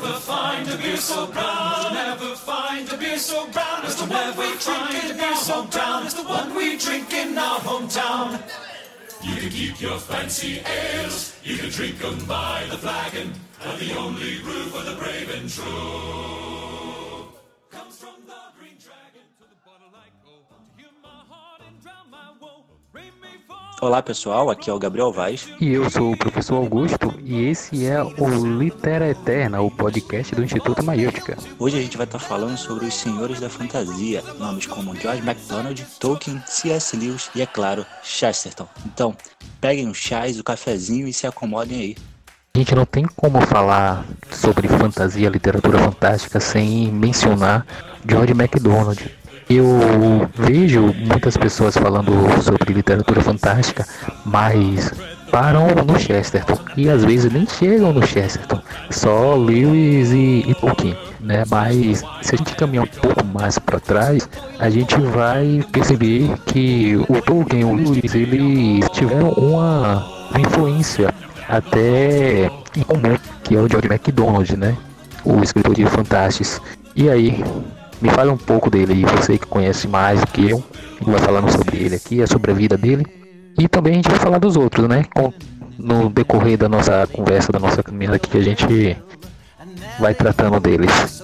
never find a beer so brown. Never find a beer so brown as the one we drink in our hometown. As the one we drink in our hometown. You can keep your fancy ales, you can drink 'em by the flagon, but the only brew for the brave and true Olá pessoal, aqui é o Gabriel Vaz. E eu sou o professor Augusto e esse é o Litera Eterna, o podcast do Instituto Maiútica. Hoje a gente vai estar falando sobre os Senhores da Fantasia, nomes como George MacDonald, Tolkien, C.S. Lewis e, é claro, Chesterton. Então, peguem os chás, o cafezinho e se acomodem aí. A gente não tem como falar sobre fantasia, literatura fantástica sem mencionar George MacDonald. Eu vejo muitas pessoas falando sobre literatura fantástica, mas param no Chesterton e às vezes nem chegam no Chesterton, só Lewis e, e Tolkien, né? Mas se a gente caminhar um pouco mais para trás, a gente vai perceber que o Tolkien e o Lewis eles tiveram uma influência até em comum, que é o George MacDonald, né? O escritor de Fantásticos. E aí, me fala um pouco dele aí, você que conhece mais do que eu, vai falando sobre ele aqui, é sobre a vida dele. E também a gente vai falar dos outros, né? Com, no decorrer da nossa conversa, da nossa caminhada aqui, a gente vai tratando deles.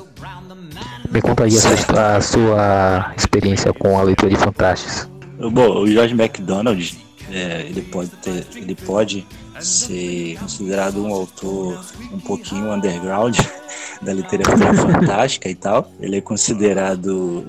Me conta aí a sua, a sua experiência com a leitura de Fantásticos. Bom, o George MacDonald, é, ele pode ter, ele pode ser considerado um autor um pouquinho underground da literatura fantástica e tal. Ele é considerado,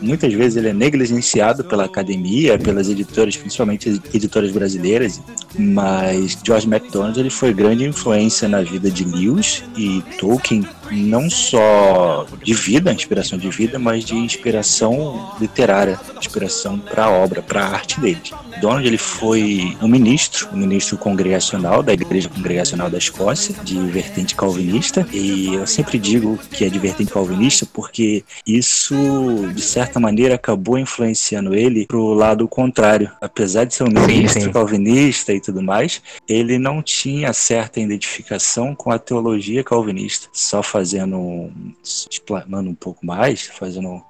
muitas vezes ele é negligenciado pela academia, pelas editoras, principalmente editoras brasileiras, mas George MacDonald ele foi grande influência na vida de Lewis e Tolkien, não só de vida, inspiração de vida, mas de inspiração literária, inspiração para a obra, para a arte dele. Donald ele foi um ministro, um ministro congregacional da Igreja Congregacional da Escócia, de vertente calvinista, e eu sempre digo que é de vertente calvinista porque isso, de certa maneira, acabou influenciando ele para o lado contrário. Apesar de ser um ministro sim, sim. calvinista e tudo mais, ele não tinha certa identificação com a teologia calvinista. Só fazendo, explanando um pouco mais, fazendo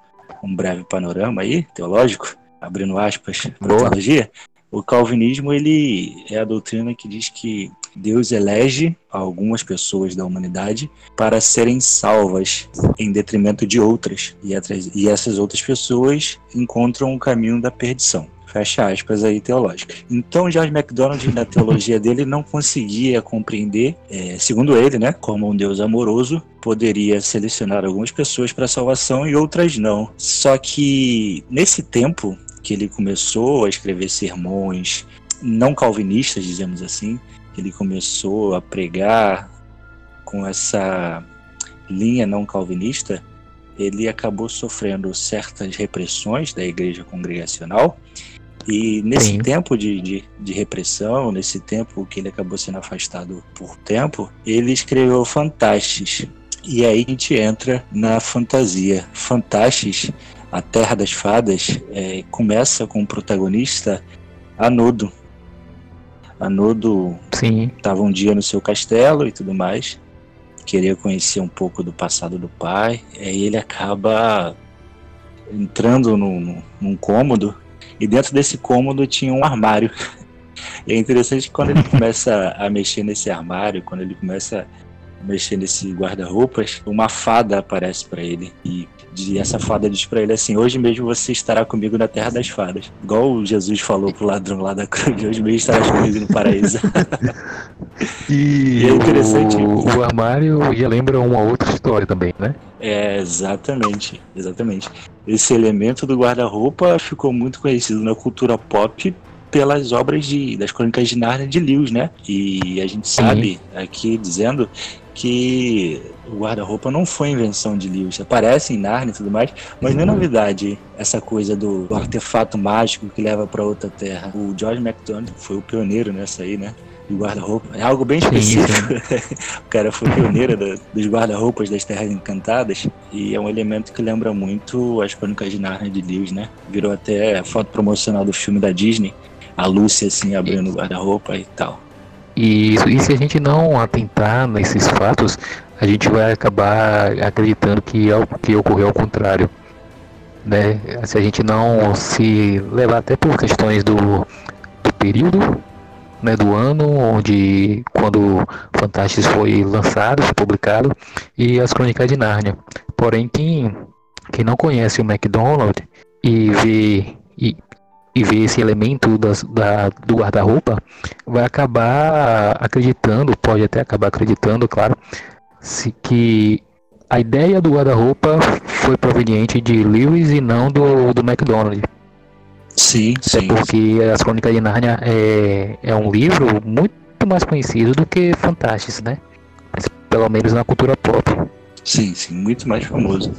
um breve panorama aí, teológico, abrindo aspas para teologia, o calvinismo ele é a doutrina que diz que Deus elege algumas pessoas da humanidade para serem salvas em detrimento de outras e essas outras pessoas encontram o caminho da perdição fecha aspas aí teológicas. Então George MacDonald na teologia dele não conseguia compreender, é, segundo ele, né, como um Deus amoroso poderia selecionar algumas pessoas para salvação e outras não. Só que nesse tempo que ele começou a escrever sermões não calvinistas, dizemos assim, ele começou a pregar com essa linha não calvinista, ele acabou sofrendo certas repressões da igreja congregacional. E nesse Sim. tempo de, de, de, repressão, nesse tempo que ele acabou sendo afastado por tempo, ele escreveu Fantastes. E aí a gente entra na fantasia. Fantastes a Terra das Fadas é, começa com o protagonista Anodo. Anodo estava um dia no seu castelo e tudo mais, queria conhecer um pouco do passado do pai, e aí ele acaba entrando num, num cômodo, e dentro desse cômodo tinha um armário. E é interessante que quando ele começa a mexer nesse armário, quando ele começa mexer nesse guarda-roupas, uma fada aparece para ele e de essa fada diz para ele assim: Hoje mesmo você estará comigo na terra das fadas. Igual Jesus falou pro ladrão lá da cruz: Hoje mesmo estarás comigo no paraíso. e, e é interessante. O, o armário já lembra uma outra história também, né? É, exatamente, exatamente. Esse elemento do guarda-roupa ficou muito conhecido na cultura pop pelas obras de, das Crônicas de Nárnia de Lewis, né? E a gente sabe Sim. aqui dizendo que o guarda-roupa não foi invenção de Lewis. Aparece em Narnia e tudo mais, mas não é novidade essa coisa do, do artefato mágico que leva para outra terra. O George MacDonald foi o pioneiro nessa aí, né? do guarda-roupa. É algo bem específico. o cara foi pioneiro da, dos guarda-roupas das Terras Encantadas e é um elemento que lembra muito as Crônicas de Narnia de Lewis, né? Virou até foto promocional do filme da Disney, a Lucy assim abrindo o guarda-roupa e tal. E, e se a gente não atentar nesses fatos, a gente vai acabar acreditando que, é que ocorreu ao contrário. Né? Se a gente não se levar até por questões do, do período né, do ano, onde quando Fantastic foi lançado, foi publicado, e as Crônicas de Nárnia. Porém, quem, quem não conhece o McDonald's e vê, e, e vê esse elemento das, da, do guarda-roupa, vai acabar acreditando, pode até acabar acreditando, claro, se, que a ideia do guarda-roupa foi proveniente de Lewis e não do, do McDonald's. Sim, Até sim. porque As Crônicas de Nárnia é, é um livro muito mais conhecido do que Fantastic, né? Pelo menos na cultura pop. Sim, sim, muito mais famoso.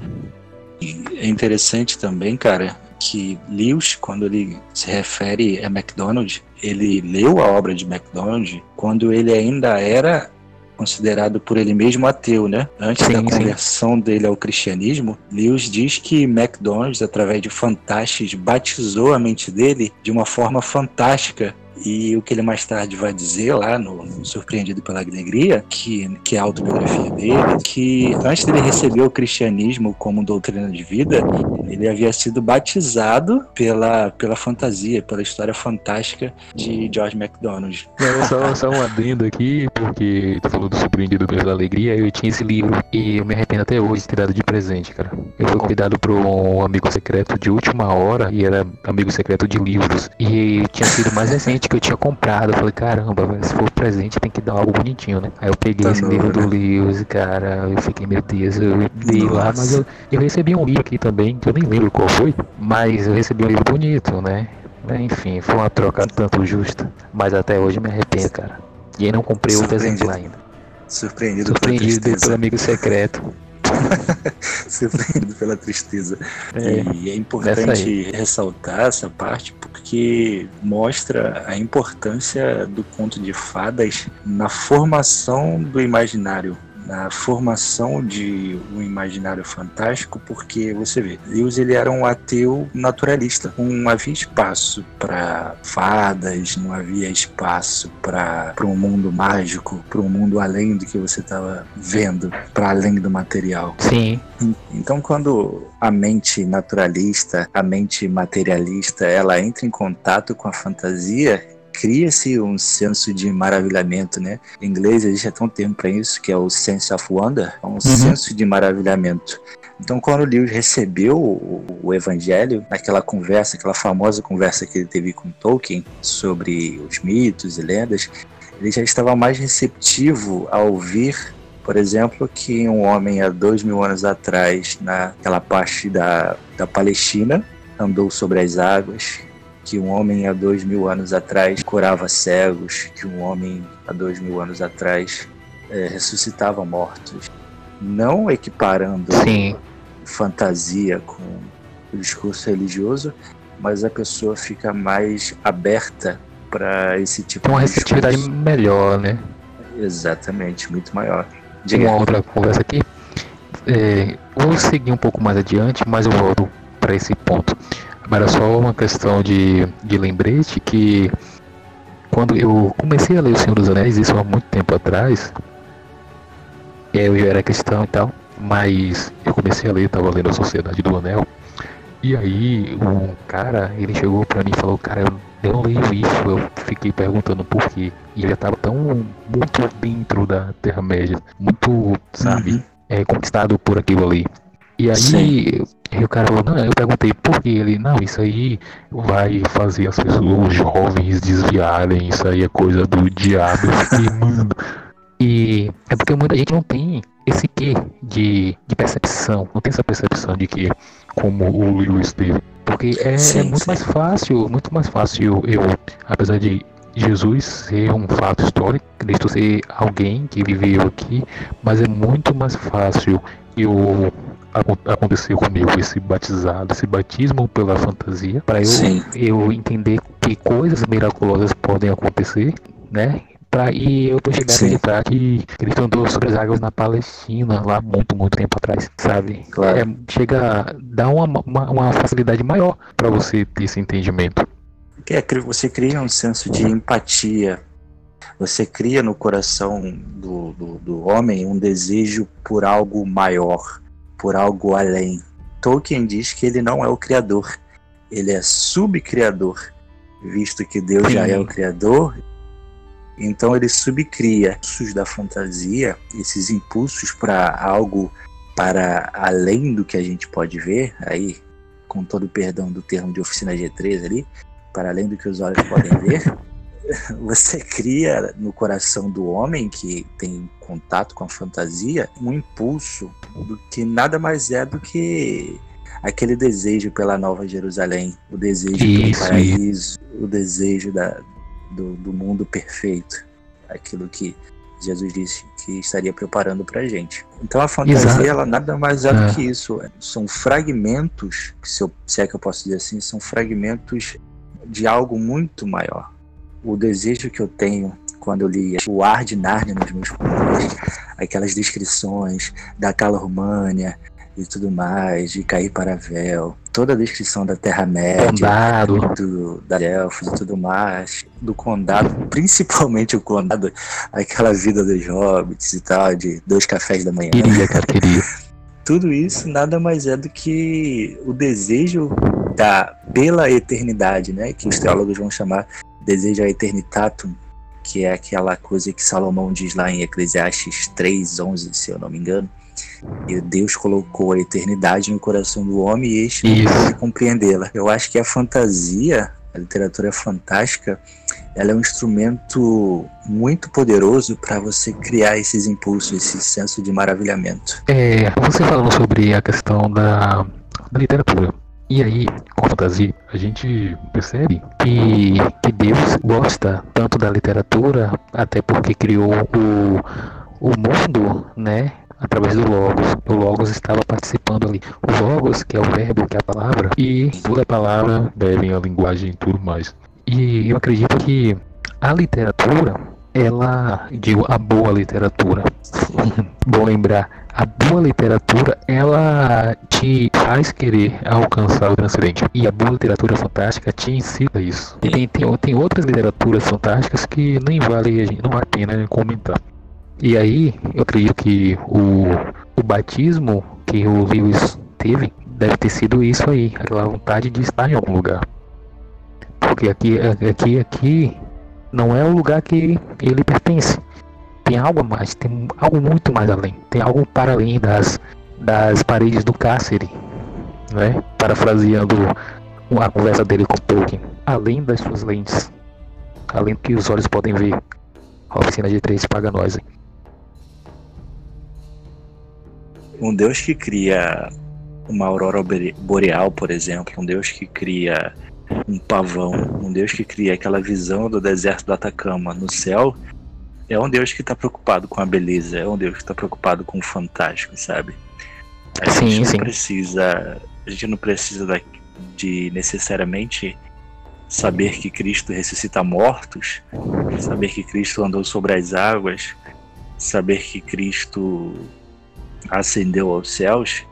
E é interessante também, cara, que Lewis, quando ele se refere a MacDonald, ele leu a obra de MacDonald quando ele ainda era considerado por ele mesmo ateu, né? Antes Sim, da sim. conversão dele ao cristianismo, Lewis diz que MacDonald, através de Fantastes, batizou a mente dele de uma forma fantástica e o que ele mais tarde vai dizer lá no, no Surpreendido pela Alegria, que, que é a autobiografia dele, que antes dele receber o cristianismo como doutrina de vida, ele havia sido batizado pela, pela fantasia, pela história fantástica de George MacDonald. Não, só, só um adendo aqui, porque tu falou do Surpreendido pela Alegria, eu tinha esse livro e eu me arrependo até hoje de ter dado de presente, cara. Eu fui convidado por um amigo secreto de última hora e era amigo secreto de livros. E tinha sido mais recente que eu tinha comprado. Eu falei, caramba, se for presente tem que dar algo bonitinho, né? Aí eu peguei Tá esse novo, livro do né? Lewis, cara, eu fiquei, meu Deus, eu dei lá, mas eu, eu recebi um livro aqui também, que eu nem lembro qual foi, mas eu recebi um livro bonito, né? Enfim, foi uma troca tanto justa, mas até hoje me arrependo, cara. E aí não comprei outro exemplar ainda. Surpreendido, Surpreendido pela pelo amigo secreto. Surpreendido pela tristeza. É, E é importante ressaltar essa parte porque mostra a importância do conto de fadas na formação do imaginário, na formação de um imaginário fantástico, porque você vê, Lewis ele era um ateu naturalista, não havia espaço para fadas, não havia espaço para um mundo mágico, para um mundo além do que você estava vendo, para além do material. sim, Então, quando a mente naturalista, a mente materialista, ela entra em contato com a fantasia, cria-se um senso de maravilhamento, né? Em inglês existe até um termo para isso, que é o sense of wonder, é um senso de maravilhamento. Então, quando Lewis recebeu o, o Evangelho, naquela conversa, aquela famosa conversa que ele teve com Tolkien sobre os mitos e lendas, ele já estava mais receptivo a ouvir por exemplo, que um homem há dois mil anos atrás, naquela parte da, da Palestina, andou sobre as águas, que um homem há dois mil anos atrás curava cegos, que um homem há dois mil anos atrás eh, ressuscitava mortos. Não equiparando sim. fantasia com o discurso religioso, mas a pessoa fica mais aberta para esse tipo Tem uma de receptividade discurso. melhor, né? Exatamente, muito maior. Diga. uma outra conversa aqui. É, vou seguir um pouco mais adiante, mas eu volto para esse ponto. Mas era só uma questão de, de lembrete que quando eu comecei a ler O Senhor dos Anéis, isso há muito tempo atrás, é, eu já era cristão e tal, mas eu comecei a ler, tava lendo a Sociedade do Anel, e aí um cara, ele chegou pra mim e falou, cara, eu, não leio isso, eu fiquei perguntando por quê. E ele já tava tão muito dentro da Terra-média, muito, sabe, Uhum. é, conquistado por aquilo ali. E aí, Sim. o cara falou, não, eu perguntei por que ele, não, isso aí vai fazer as pessoas, os jovens desviarem, isso aí é coisa do diabo. Eu fiquei, mano. E é porque muita gente não tem esse quê de, de percepção, não tem essa percepção de que como o Lewis teve. Porque é, Sim, é muito sim. mais fácil, muito mais fácil eu, apesar de Jesus ser um fato histórico, Cristo ser alguém que viveu aqui, mas é muito mais fácil eu aconteceu comigo esse batizado, esse batismo pela fantasia, para eu, Sim. eu entender que coisas miraculosas podem acontecer, né? Pra, e eu tô chegando a Sim. acreditar que Cristo andou sobre as águas na Palestina, lá muito, muito tempo atrás, sabe? Claro. É, chega a dar uma, uma, uma facilidade maior para você ter esse entendimento. É, você cria um senso de empatia. Você cria no coração do, do, do homem um desejo por algo maior, por algo além. Tolkien diz que ele não é o criador, ele é subcriador, visto que Deus Sim. já é o criador. Então ele subcria impulsos da fantasia, esses impulsos para algo para além do que a gente pode ver, aí com todo o perdão do termo de oficina G3 ali, para além do que os olhos podem ver, você cria no coração do homem que tem contato com a fantasia um impulso do que nada mais é do que aquele desejo pela Nova Jerusalém, o desejo Isso. pelo paraíso, o desejo da, do, do mundo perfeito, aquilo que Jesus disse que estaria preparando para gente. Então a fantasia Exato. ela nada mais é, é do que isso. São fragmentos, se, eu, se é que eu posso dizer assim, são fragmentos de algo muito maior. O desejo que eu tenho quando eu li o Ar de Nárnia nos meus contos, aquelas descrições da Cala România, e tudo mais, de cair para véu, toda a descrição da Terra-média, do, da Elfos e tudo mais, do condado, principalmente o condado, aquela vida dos hobbits e tal, de dois cafés da manhã. Queria, cara, queria. Tudo isso nada mais é do que o desejo da pela eternidade, né, que os teólogos vão chamar desejo a eternitatum, que é aquela coisa que Salomão diz lá em Eclesiastes 3:11, se eu não me engano e Deus colocou a eternidade no coração do homem e este não pode compreendê-la. Eu acho que a fantasia, a literatura fantástica, ela é um instrumento muito poderoso para você criar esses impulsos, esse senso de maravilhamento. É, você falou sobre a questão da, da literatura. E aí, com a fantasia, a gente percebe que, que Deus gosta tanto da literatura, até porque criou o, o mundo, né? através do Logos. O Logos estava participando ali. O Logos, que é o verbo, que é a palavra, e toda a palavra devem a linguagem e tudo mais. E eu acredito que a literatura, ela, digo, a boa literatura, bom lembrar, a boa literatura, ela te faz querer alcançar o transcendente. E a boa literatura fantástica te ensina isso. E tem, tem, tem outras literaturas fantásticas que nem vale, não vale a pena comentar. E aí, eu acredito que o, o batismo que o Lewis teve deve ter sido isso aí, aquela vontade de estar em algum lugar. Porque aqui, aqui, aqui não é o lugar que ele pertence. Tem algo a mais, tem algo muito mais além. Tem algo para além das, das paredes do cárcere, né? Parafraseando a conversa dele com Tolkien. Além das suas lentes, além do que os olhos podem ver. A oficina de três paga nós. Hein? um Deus que cria uma aurora boreal, por exemplo, um Deus que cria um pavão, um Deus que cria aquela visão do deserto do Atacama no céu, é um Deus que está preocupado com a beleza, é um Deus que está preocupado com o fantástico, sabe? A sim, gente não sim. precisa, a gente não precisa de necessariamente saber que Cristo ressuscita mortos, saber que Cristo andou sobre as águas, saber que Cristo ascendeu aos céus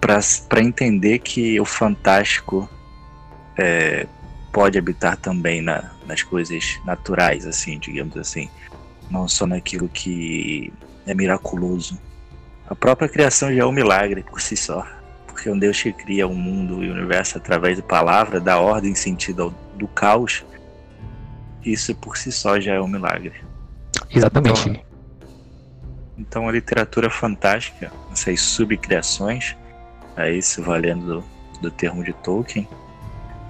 para entender que o fantástico é, pode habitar também na, nas coisas naturais, assim, digamos assim, não só naquilo que é miraculoso. A própria criação já é um milagre por si só, porque um Deus que cria o mundo e o universo através da palavra, da ordem sentido do caos, isso por si só já é um milagre. Exatamente. Então, então a literatura fantástica, essas subcriações, é isso valendo do, do termo de Tolkien,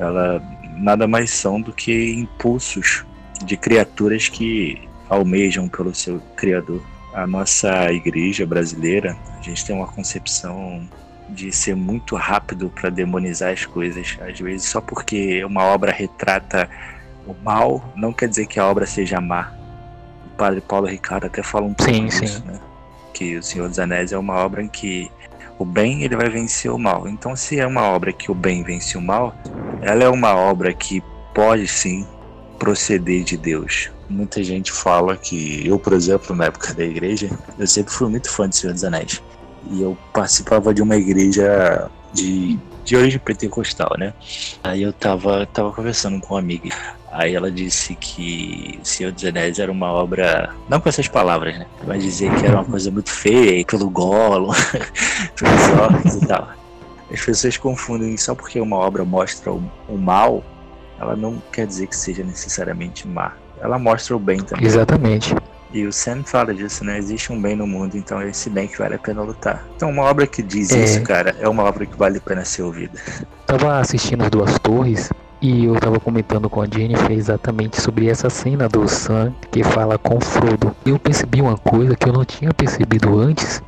ela nada mais são do que impulsos de criaturas que almejam pelo seu criador. A nossa igreja brasileira, a gente tem uma concepção de ser muito rápido para demonizar as coisas, às vezes só porque uma obra retrata o mal, não quer dizer que a obra seja má padre Paulo Ricardo até fala um pouco sim, disso, sim. né? Que o Senhor dos Anéis é uma obra em que o bem ele vai vencer o mal. Então, se é uma obra que o bem vence o mal, ela é uma obra que pode sim proceder de Deus. Muita gente fala que eu, por exemplo, na época da igreja, eu sempre fui muito fã de Senhor dos Anéis. E eu participava de uma igreja de, de origem pentecostal, né? Aí eu tava, tava conversando com uma amiga. Aí ela disse que Senhor dos Anéis era uma obra, não com essas palavras, né? Mas dizer que era uma coisa muito feia, pelo Gollum, pelos orcs e tal. As pessoas confundem só porque uma obra mostra o, o mal, ela não quer dizer que seja necessariamente má. Ela mostra o bem também. Exatamente. E o Sam fala disso, né? Existe um bem no mundo, então é esse bem que vale a pena lutar. Então, uma obra que diz É. isso, cara, é uma obra que vale a pena ser ouvida. Tava assistindo as Duas Torres e eu tava comentando com a Jennifer exatamente sobre essa cena do Sam que fala com Frodo. Eu percebi uma coisa que eu não tinha percebido antes.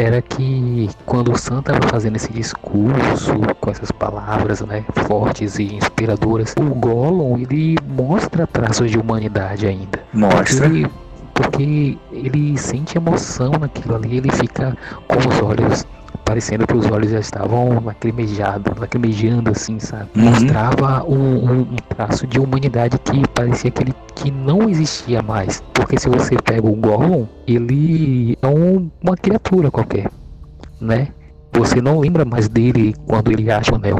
Era que quando o Sam tava fazendo esse discurso com essas palavras, né, fortes e inspiradoras, o Gollum ele mostra traços de humanidade ainda. Mostra. Porque, porque ele sente emoção naquilo ali, ele fica com os olhos, parecendo que os olhos já estavam lacrimejados, lacrimejando assim, sabe? Uhum. Mostrava um, um- um traço de humanidade que parecia que ele que não existia mais. Porque se você pega o Gollum, ele é um- uma criatura qualquer, né? Você não lembra mais dele quando ele acha o anel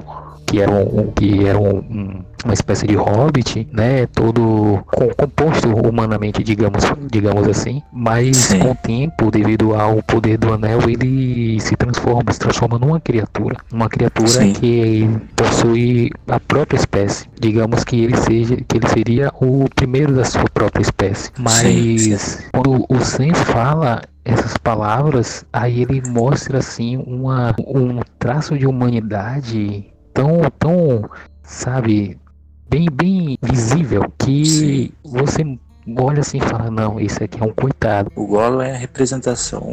que era, um, que era um- um- uma espécie de hobbit, né? Todo com- composto humanamente, digamos, digamos assim. Mas Sim. com o tempo, devido ao poder do anel, ele se transforma, se transforma numa criatura. Uma criatura Sim. que possui a própria espécie. Digamos que ele seja, que ele seria o primeiro da sua própria espécie. Mas quando o Sam fala essas palavras, aí ele mostra assim uma, um traço de humanidade tão, tão, sabe, bem, bem visível que Sim. você olha assim e fala, não, esse aqui é um coitado. O Gollum é a representação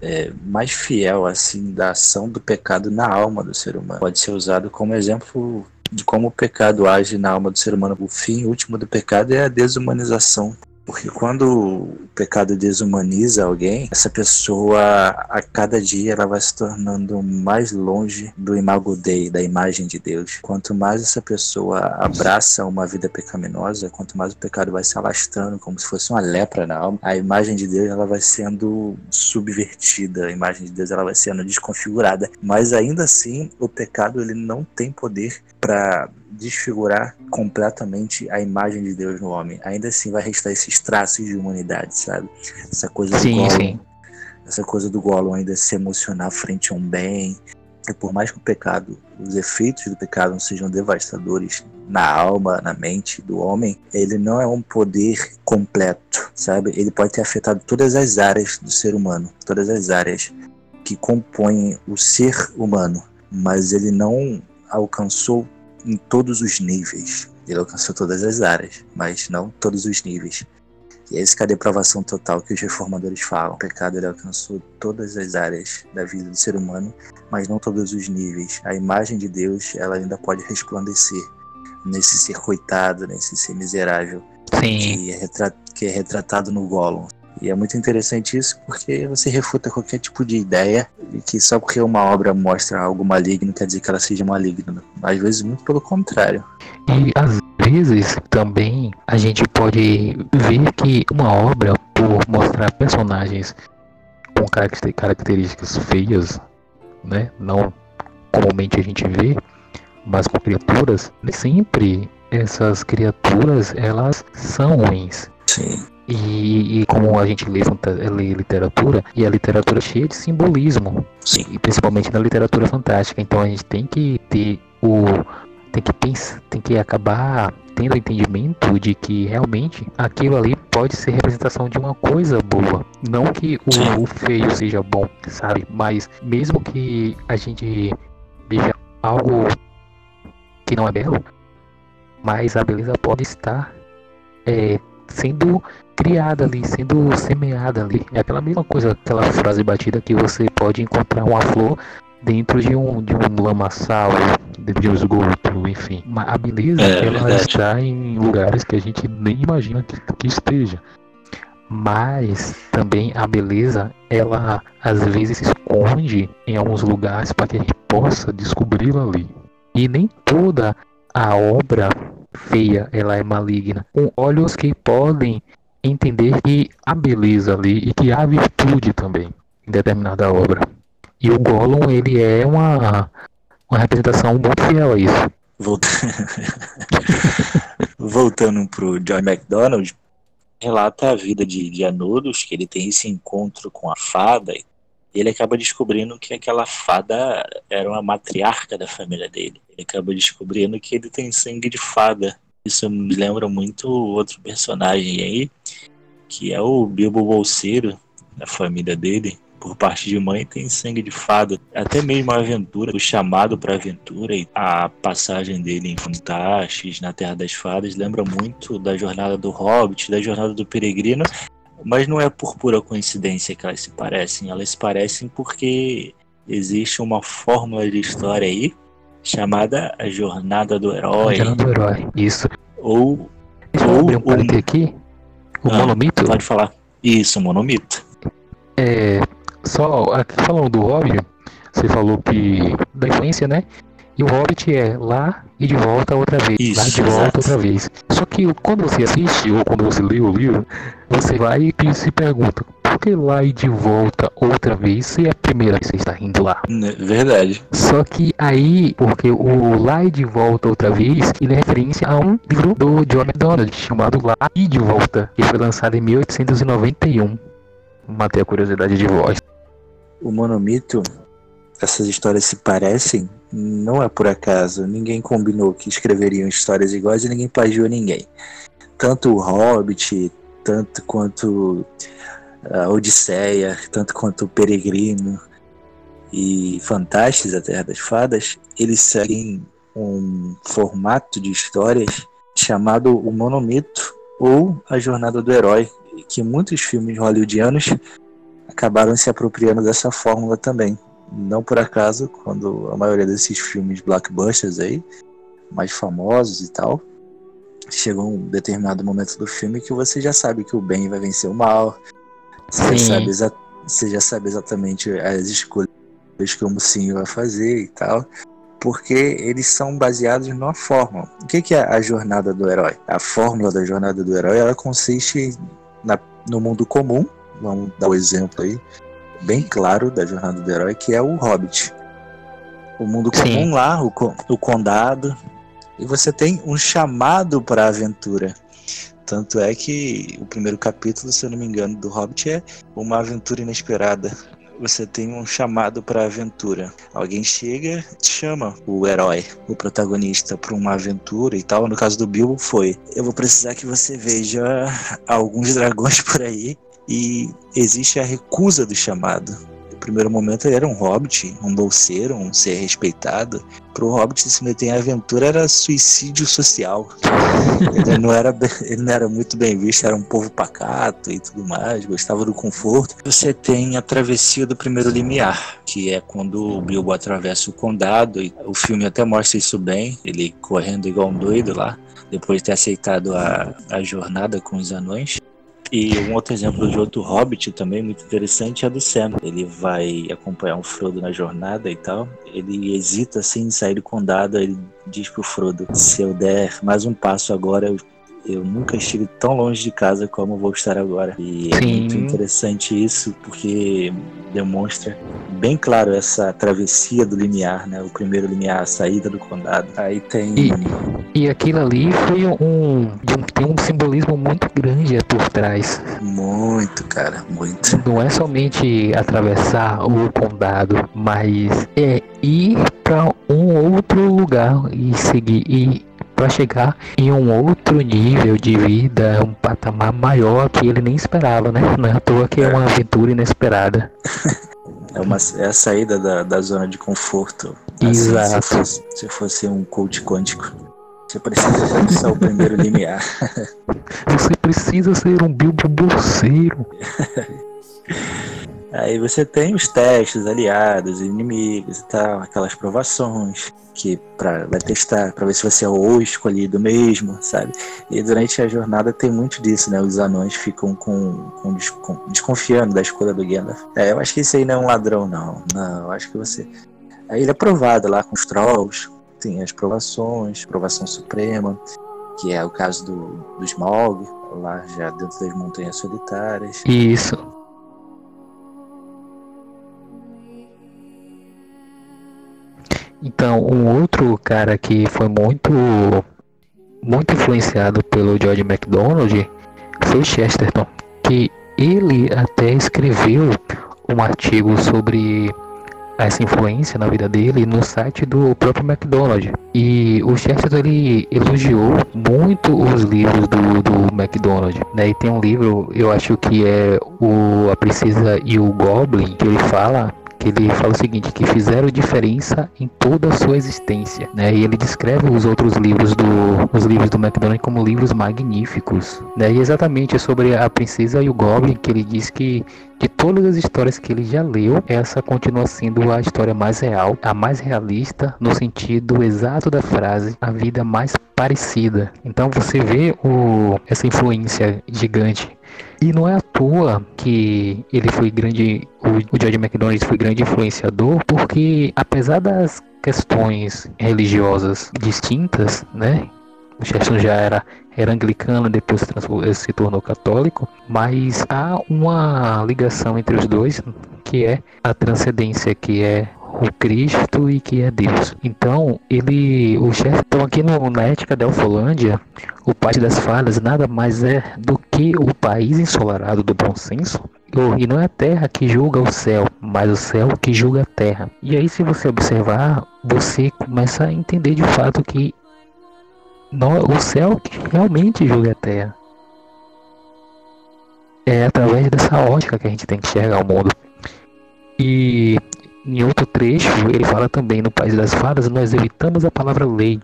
é, mais fiel assim da ação do pecado na alma do ser humano. Pode ser usado como exemplo de como o pecado age na alma do ser humano. O fim último do pecado é a desumanização. Porque quando o pecado desumaniza alguém, essa pessoa a cada dia ela vai se tornando mais longe do imago Dei, da imagem de Deus. Quanto mais essa pessoa abraça uma vida pecaminosa, quanto mais o pecado vai se alastrando como se fosse uma lepra na alma, a imagem de Deus ela vai sendo subvertida, a imagem de Deus ela vai sendo desconfigurada. Mas ainda assim, o pecado ele não tem poder para desfigurar completamente a imagem de Deus no homem. Ainda assim vai restar esses traços de humanidade, sabe? Essa coisa do Sim, Gollum, sim. essa coisa do Gollum ainda se emocionar frente a um bem. E por mais que o pecado, os efeitos do pecado não sejam devastadores na alma, na mente do homem, ele não é um poder completo, sabe? Ele pode ter afetado todas as áreas do ser humano, todas as áreas que compõem o ser humano, mas ele não alcançou em todos os níveis. Ele alcançou todas as áreas, mas não todos os níveis. E é isso que é a depravação total que os reformadores falam. O pecado ele alcançou todas as áreas da vida do ser humano, mas não todos os níveis. A imagem de Deus ela ainda pode resplandecer nesse ser coitado, nesse ser miserável Sim. que é, que é retratado no Gollum. E é muito interessante isso porque você refuta qualquer tipo de ideia de que só porque uma obra mostra algo maligno quer dizer que ela seja maligna. Às vezes, muito pelo contrário. E às vezes também a gente pode ver que uma obra, por mostrar personagens com caracter- características feias, né? Não comumente a gente vê, mas com criaturas, sempre essas criaturas elas são ruins. Sim, E, e como a gente lê, lê literatura, e a literatura é cheia de simbolismo, sim, e principalmente na literatura fantástica. Então a gente tem que ter o tem que pensar, tem que acabar tendo o entendimento de que realmente aquilo ali pode ser representação de uma coisa boa. Não que o, o feio seja bom, sabe? Mas mesmo que a gente veja algo que não é belo, mas a beleza pode estar é, sendo criada ali, sendo semeada ali. É aquela mesma coisa, aquela frase batida que você pode encontrar uma flor dentro de um, de um lamaçal, de um esgoto, enfim. Mas a beleza É, ela verdade. está em lugares que a gente nem imagina que, que esteja. Mas também a beleza, ela às vezes se esconde em alguns lugares para que a gente possa descobri-la ali. E nem toda a obra feia ela é maligna. Com olhos que podem entender que há beleza ali e que há virtude também em determinada obra. E o Gollum, ele é uma, uma representação muito fiel a isso. Volta- voltando pro John McDonald, relata a vida de, de que ele tem esse encontro com a fada, e ele acaba descobrindo que aquela fada era uma matriarca da família dele. Ele acaba descobrindo que ele tem sangue de fada. Isso me lembra muito outro personagem aí, que é o Bilbo Bolseiro, da família dele, por parte de mãe tem sangue de fada. Até mesmo a aventura, o chamado para aventura e a passagem dele em Fantastes, na Terra das Fadas, lembra muito da jornada do Hobbit, da jornada do Peregrino, mas não é por pura coincidência que elas se parecem. Elas se parecem porque existe uma fórmula de história aí chamada a Jornada do Herói. A jornada do Herói, isso. Ou. Deixa eu abrir um parênteses aqui. O Ah, monomito. Pode falar. Isso, monomito. É, só aqui falando do Hobbit, você falou que da influência, né? E o Hobbit é lá e de volta outra vez. Isso, lá de volta exato. outra vez. Só que quando você assiste ou quando você lê o livro, você vai e se pergunta, por que lá e de volta outra vez se é a primeira vez que você está indo lá? Né, Verdade. Só que aí, porque o Lá e de Volta outra vez, ele é referência a um livro do John MacDonald chamado Lá e de Volta, que foi lançado em 1891. Matei a curiosidade de voz. O monomito, essas histórias se parecem, não é por acaso. Ninguém combinou que escreveriam histórias iguais e ninguém plagiou ninguém. Tanto o Hobbit, tanto quanto a Odisseia, tanto quanto o Peregrino e Fantastes, a Terra das Fadas, eles seguem um formato de histórias chamado o monomito ou a jornada do herói, que muitos filmes hollywoodianos acabaram se apropriando dessa fórmula também. Não por acaso, quando a maioria desses filmes blockbusters aí, mais famosos e tal, chega um determinado momento do filme que você já sabe que o bem vai vencer o mal, você, já Sim. sabe, você já sabe exatamente as escolhas que o mocinho vai fazer e tal, porque eles são baseados numa fórmula. O que que é a jornada do herói? A fórmula da jornada do herói, ela consiste na- no mundo comum, vamos dar o exemplo aí, bem claro da jornada do herói, que é o Hobbit. O mundo Sim. comum lá, o, o condado, e você tem um chamado para a aventura. Tanto é que o primeiro capítulo, se eu não me engano, do Hobbit é uma aventura inesperada. Você tem um chamado para aventura. Alguém chega, chama o herói, o protagonista, para uma aventura e tal. No caso do Bilbo, foi: Eu vou precisar que você veja alguns dragões por aí e existe a recusa do chamado. Primeiro momento ele era um hobbit, um bolseiro, um ser respeitado. Pro hobbit se meter em aventura era suicídio social. ele, não era, ele não era muito bem visto, era um povo pacato e tudo mais, gostava do conforto. Você tem a travessia do primeiro limiar, que é quando o Bilbo atravessa o condado, e o filme até mostra isso bem, ele correndo igual um doido lá, depois de ter aceitado a, a jornada com os anões. E um outro exemplo de outro hobbit também muito interessante é do Sam. Ele vai acompanhar o Frodo na jornada e tal. Ele hesita assim em sair do condado. Ele diz pro Frodo: Se eu der mais um passo agora, eu, eu nunca estive tão longe de casa como vou estar agora. E é Sim. muito interessante isso porque demonstra bem claro essa travessia do limiar, né? O primeiro limiar, a saída do condado. Aí tem. E- E aquilo ali foi um, um. Tem um simbolismo muito grande por trás. Muito, cara, muito. Não é somente atravessar o condado, mas é ir para um outro lugar e seguir e para chegar em um outro nível de vida, um patamar maior que ele nem esperava, né? Não é à toa que é uma aventura inesperada. É, uma, é a saída da, da zona de conforto. Assim, Exato. Se fosse, se fosse um coach quântico. Você precisa alcançar o primeiro limiar. Você precisa ser um Bilbo bolseiro. Aí você tem os testes, aliados, inimigos e tal, aquelas provações que pra, vai testar pra ver se você é o escolhido mesmo, sabe? E durante a jornada tem muito disso, né? Os anões ficam com, com descon- desconfiando da escolha do Gandalf. É, eu acho que esse aí não é um ladrão, não. Não, eu acho que você. Aí ele é provado lá com os trolls, tem as provações, provação suprema, que é o caso do, do Smaug, lá já dentro das montanhas solitárias. Isso. Então, um outro cara que foi muito muito influenciado pelo George MacDonald foi Chesterton, que ele até escreveu um artigo sobre essa influência na vida dele no site do próprio McDonald's. E o Chesterton ele elogiou muito os livros do, do. Né? E tem um livro, eu acho que é o A Princesa e o Goblin, que ele fala que ele fala o seguinte, que fizeram diferença em toda a sua existência, né? E ele descreve os outros livros do os livros do McDonald's como livros magníficos, né? E exatamente é sobre a princesa e o Goblin que ele diz que de todas as histórias que ele já leu, essa continua sendo a história mais real, a mais realista, no sentido exato da frase, a vida mais parecida. Então você vê o, essa influência gigante. E não é à toa que ele foi grande, o, George McDonald foi grande influenciador, porque apesar das questões religiosas distintas, né? O Chesterton já era era anglicano, depois se tornou católico, mas há uma ligação entre os dois, que é a transcendência, que é o Cristo e que é Deus. Então, ele, o Chesterton aqui no, na Ética da Alfolândia, o País das Fadas nada mais é do que o país ensolarado do bom senso, e não é a terra que julga o céu, mas o céu que julga a terra. E aí, se você observar, você começa a entender de fato que o céu que realmente julga a terra. É através dessa ótica que a gente tem que enxergar o mundo. E em outro trecho, ele fala também no País das Fadas, nós evitamos a palavra lei,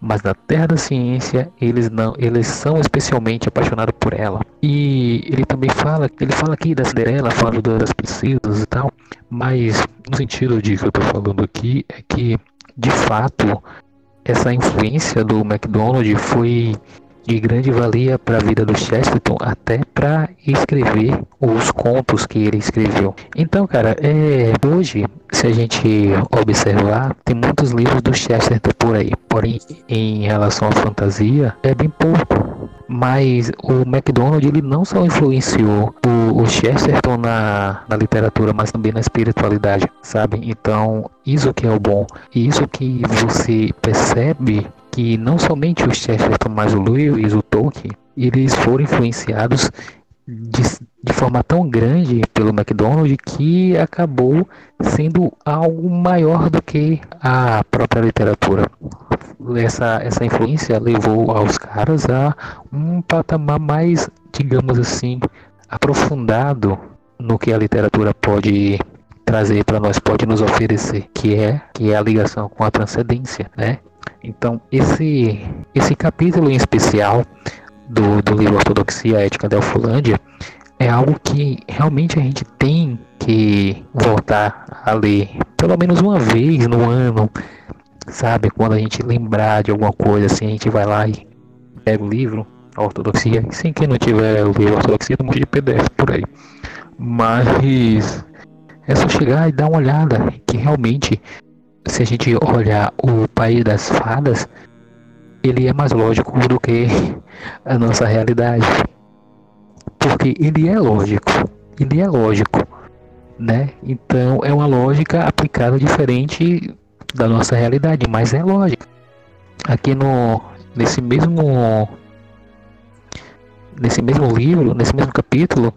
mas na terra da ciência eles não, eles são especialmente apaixonados por ela. E ele também fala, ele fala aqui da Cinderela, fala das princesas e tal, mas no sentido de que eu estou falando aqui é que de fato essa influência do McDonald's foi de grande valia para a vida do Chesterton, até para escrever os contos que ele escreveu. Então, cara, é, hoje, se a gente observar, tem muitos livros do Chesterton por aí. Porém, em relação à fantasia, é bem pouco. Mas o MacDonald ele não só influenciou o, o Chesterton na, na literatura, mas também na espiritualidade, sabe? Então, isso que é o bom. E isso que você percebe que não somente o Chesterton, mas o Lewis, o Tolkien, eles foram influenciados de, de forma tão grande pelo McDonald's que acabou sendo algo maior do que a própria literatura. Essa, essa influência levou aos caras a um patamar mais, digamos assim, aprofundado no que a literatura pode trazer para nós, pode nos oferecer, que é que é a ligação com a transcendência, né? Então, esse, esse capítulo em especial do, do livro Ortodoxia Ética da Alfolândia é algo que realmente a gente tem que voltar a ler pelo menos uma vez no ano, sabe? Quando a gente lembrar de alguma coisa, assim, a gente vai lá e pega o livro, a Ortodoxia. Sem quem não tiver o livro Ortodoxia, tem um monte de PDF por aí. Mas é só chegar e dar uma olhada que realmente se a gente olhar o País das Fadas, ele é mais lógico do que a nossa realidade. Porque ele é lógico, ele é lógico, né? Então é uma lógica aplicada diferente da nossa realidade, mas é lógica. Aqui no nesse mesmo nesse mesmo livro, nesse mesmo capítulo,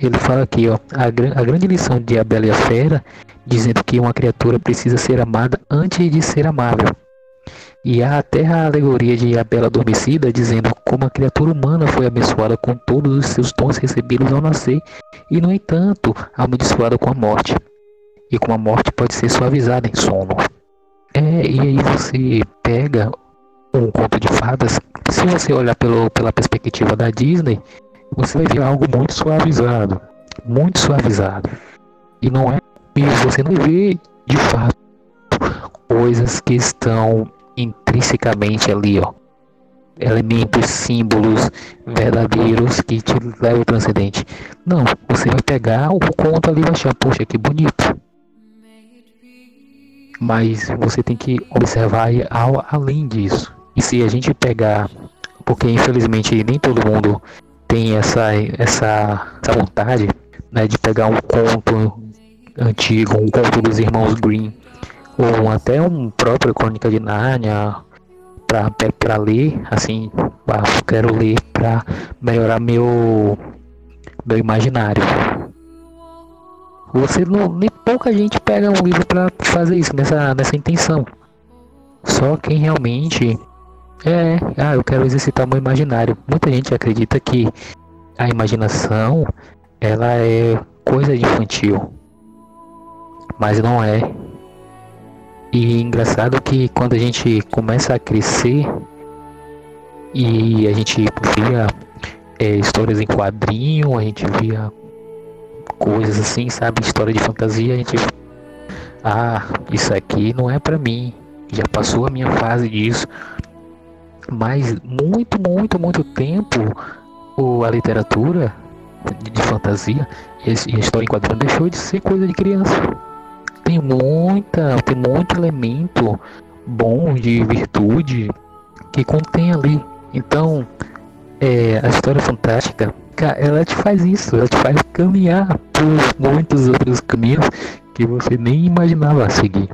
ele fala aqui, ó, a, a grande lição de A Bela e a Fera, dizendo que uma criatura precisa ser amada antes de ser amável. E há até a alegoria de A Bela Adormecida, dizendo como a criatura humana foi abençoada com todos os seus dons recebidos ao nascer, e no entanto, amaldiçoada com a morte. E com a morte pode ser suavizada em sono. É, e aí você pega um conto de fadas, se você olhar pelo, pela perspectiva da Disney, você vai ver algo muito suavizado, muito suavizado. E não é e você não vê de fato coisas que estão intrinsecamente ali, ó. Elementos, símbolos verdadeiros que te levam ao transcendente. Não, você vai pegar o conto ali e vai achar, poxa, que bonito. Mas você tem que observar ao, além disso. E se a gente pegar, porque infelizmente nem todo mundo tem essa, essa, essa vontade né, de pegar um conto antigo, um conto dos irmãos Green, ou até um próprio Crônica de Nárnia, para ler, assim, ah, quero ler para melhorar meu meu imaginário. Você não, nem pouca gente pega um livro para fazer isso nessa nessa intenção. Só quem realmente é, ah, eu quero exercitar meu imaginário. Muita gente acredita que a imaginação ela é coisa infantil, mas não é. E engraçado que quando a gente começa a crescer e a gente via é, histórias em quadrinho, a gente via coisas assim, sabe, história de fantasia, a gente ah, isso aqui não é para mim, já passou a minha fase disso. Mas muito, muito, muito tempo o, a literatura de, de fantasia e a história em deixou de ser coisa de criança tem muita, tem muito elemento bom de virtude que contém ali. Então, é, a história fantástica, ela te faz isso, ela te faz caminhar por muitos outros caminhos que você nem imaginava seguir.